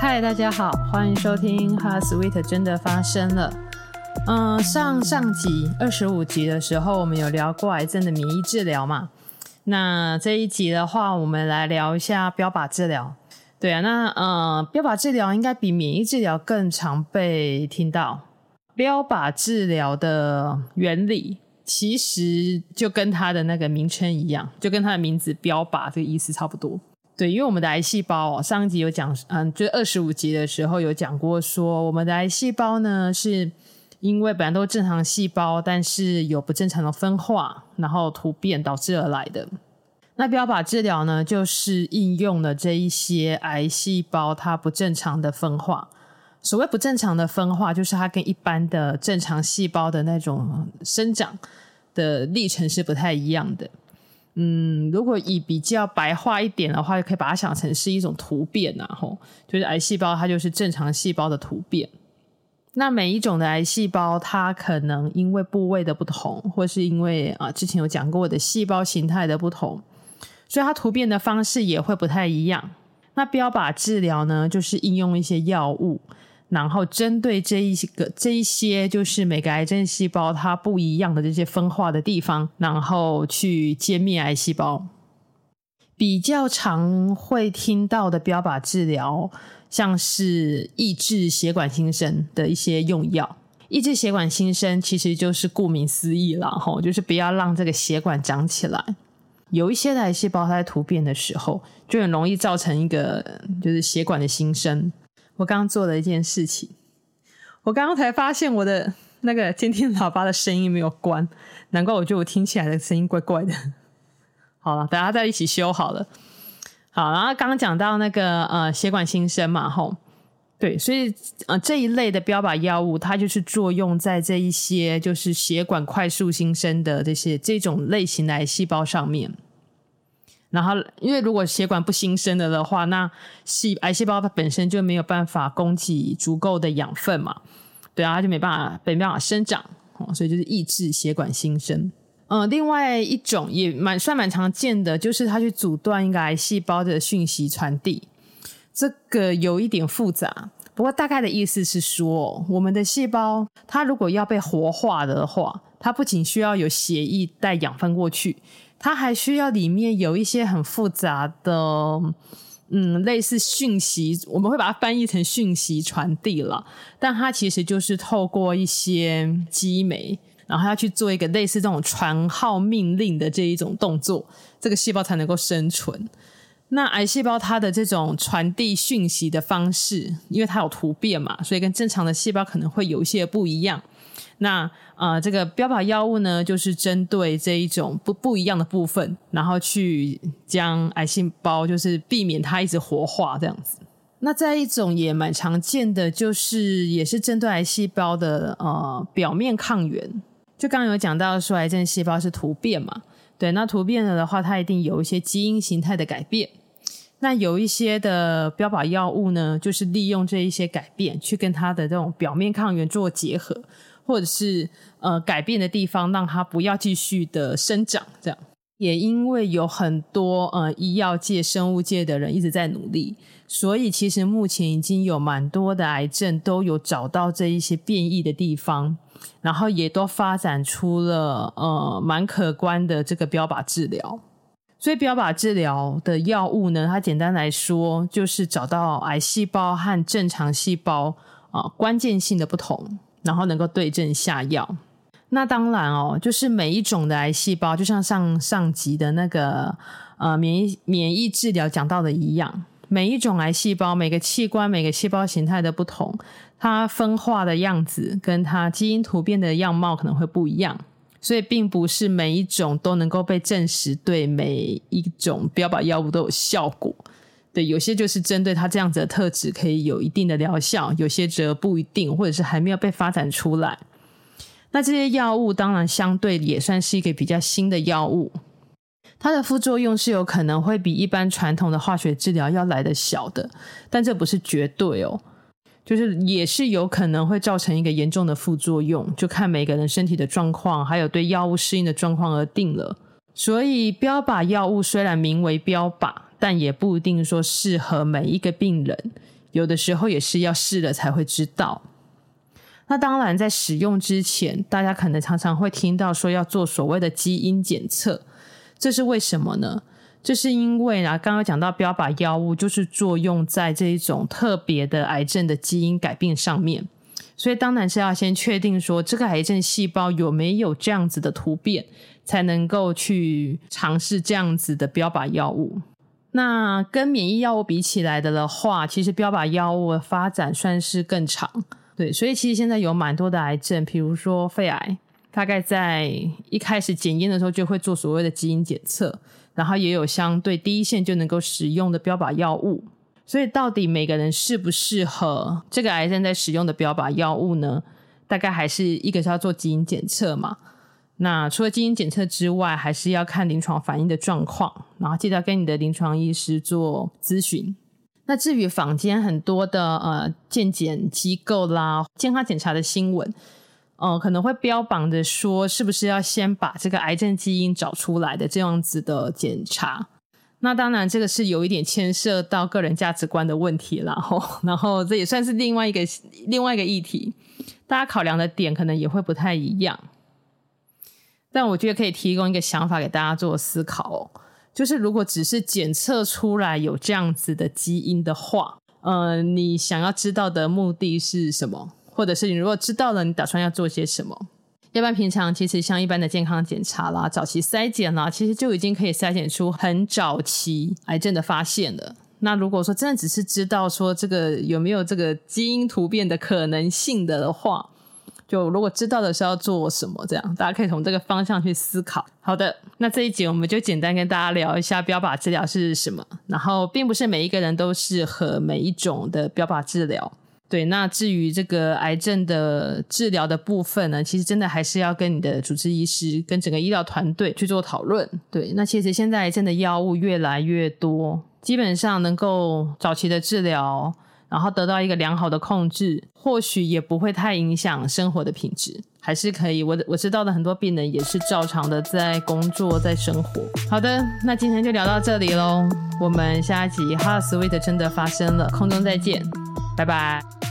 嗨，大家好，欢迎收听《哈 Sweet 真的发生了》。嗯，上上集二十五集的时候，我们有聊过癌症的免疫治疗嘛？那这一集的话，我们来聊一下标靶治疗。对啊，那呃，标靶治疗应该比免疫治疗更常被听到。标靶治疗的原理其实就跟它的那个名称一样，就跟它的名字“标靶”这个意思差不多。对，因为我们的癌细胞哦，上一集有讲，嗯，就二十五集的时候有讲过，说我们的癌细胞呢，是因为本来都是正常细胞，但是有不正常的分化，然后突变导致而来的。那标靶治疗呢，就是应用了这一些癌细胞它不正常的分化。所谓不正常的分化，就是它跟一般的正常细胞的那种生长的历程是不太一样的。嗯，如果以比较白话一点的话，就可以把它想成是一种突变，然后就是癌细胞它就是正常细胞的突变。那每一种的癌细胞，它可能因为部位的不同，或是因为啊之前有讲过的细胞形态的不同，所以它突变的方式也会不太一样。那标靶治疗呢，就是应用一些药物。然后针对这一个这一些，就是每个癌症细胞它不一样的这些分化的地方，然后去歼灭癌细胞。比较常会听到的标靶治疗，像是抑制血管新生的一些用药。抑制血管新生其实就是顾名思义了，吼，就是不要让这个血管长起来。有一些的癌细胞它在突变的时候，就很容易造成一个就是血管的新生。我刚刚做了一件事情，我刚刚才发现我的那个监听喇叭的声音没有关，难怪我觉得我听起来的声音怪怪的。好了，大家再一起修好了。好，然后刚刚讲到那个呃血管新生嘛，吼，对，所以呃这一类的标靶药物，它就是作用在这一些就是血管快速新生的这些这种类型的癌细胞上面。然后，因为如果血管不新生了的话，那细癌细胞它本身就没有办法供给足够的养分嘛，对啊，它就没办法没办法生长，所以就是抑制血管新生。嗯、另外一种也蛮算蛮常见的，就是它去阻断一个癌细胞的讯息传递。这个有一点复杂，不过大概的意思是说，我们的细胞它如果要被活化的话，它不仅需要有血液带养分过去。它还需要里面有一些很复杂的，嗯，类似讯息，我们会把它翻译成讯息传递了。但它其实就是透过一些激酶，然后要去做一个类似这种传号命令的这一种动作，这个细胞才能够生存。那癌细胞它的这种传递讯息的方式，因为它有突变嘛，所以跟正常的细胞可能会有一些不一样。那呃，这个标靶药物呢，就是针对这一种不不一样的部分，然后去将癌细胞就是避免它一直活化这样子。那再一种也蛮常见的，就是也是针对癌细胞的呃表面抗原。就刚刚有讲到说，癌症细胞是突变嘛，对，那突变了的话，它一定有一些基因形态的改变。那有一些的标靶药物呢，就是利用这一些改变，去跟它的这种表面抗原做结合。或者是呃改变的地方，让它不要继续的生长，这样也因为有很多呃医药界、生物界的人一直在努力，所以其实目前已经有蛮多的癌症都有找到这一些变异的地方，然后也都发展出了呃蛮可观的这个标靶治疗。所以标靶治疗的药物呢，它简单来说就是找到癌细胞和正常细胞啊、关键性的不同。然后能够对症下药，那当然哦，就是每一种的癌细胞，就像上上集的那个呃免疫免疫治疗讲到的一样，每一种癌细胞，每个器官，每个细胞形态的不同，它分化的样子跟它基因突变的样貌可能会不一样，所以并不是每一种都能够被证实对每一种标靶药物都有效果。对，有些就是针对它这样子的特质，可以有一定的疗效；有些则不一定，或者是还没有被发展出来。那这些药物当然相对也算是一个比较新的药物，它的副作用是有可能会比一般传统的化学治疗要来得小的，但这不是绝对哦，就是也是有可能会造成一个严重的副作用，就看每个人身体的状况，还有对药物适应的状况而定了。所以标靶药物虽然名为标靶。但也不一定说适合每一个病人，有的时候也是要试了才会知道。那当然，在使用之前，大家可能常常会听到说要做所谓的基因检测，这是为什么呢？这是因为啊，刚刚讲到标靶药物就是作用在这一种特别的癌症的基因改变上面，所以当然是要先确定说这个癌症细胞有没有这样子的突变，才能够去尝试这样子的标靶药物。那跟免疫药物比起来的的话，其实标靶药物的发展算是更长。对，所以其实现在有蛮多的癌症，比如说肺癌，大概在一开始检验的时候就会做所谓的基因检测，然后也有相对第一线就能够使用的标靶药物。所以到底每个人适不适合这个癌症在使用的标靶药物呢？大概还是一个是要做基因检测嘛。那除了基因检测之外，还是要看临床反应的状况，然后记得跟你的临床医师做咨询。那至于坊间很多的呃健检机构啦、健康检查的新闻，呃，可能会标榜着说是不是要先把这个癌症基因找出来的这样子的检查。那当然这个是有一点牵涉到个人价值观的问题，然后然后这也算是另外一个另外一个议题，大家考量的点可能也会不太一样。但我觉得可以提供一个想法给大家做思考哦。就是如果只是检测出来有这样子的基因的话，呃，你想要知道的目的是什么？或者是你如果知道了，你打算要做些什么？要不然平常其实像一般的健康检查啦、早期筛检啦，其实就已经可以筛检出很早期癌症的发现了。那如果说真的只是知道说这个有没有这个基因突变的可能性的的话，就如果知道的是要做什么，这样大家可以从这个方向去思考。好的，那这一集我们就简单跟大家聊一下标靶治疗是什么。然后，并不是每一个人都适合每一种的标靶治疗。对，那至于这个癌症的治疗的部分呢，其实真的还是要跟你的主治医师跟整个医疗团队去做讨论。对，那其实现在癌症的药物越来越多，基本上能够早期的治疗。然后得到一个良好的控制，或许也不会太影响生活的品质，还是可以。我我知道的很多病人也是照常的在工作，在生活。好的，那今天就聊到这里喽，我们下一集《Heart Sweet》真的发生了，空中再见，拜拜。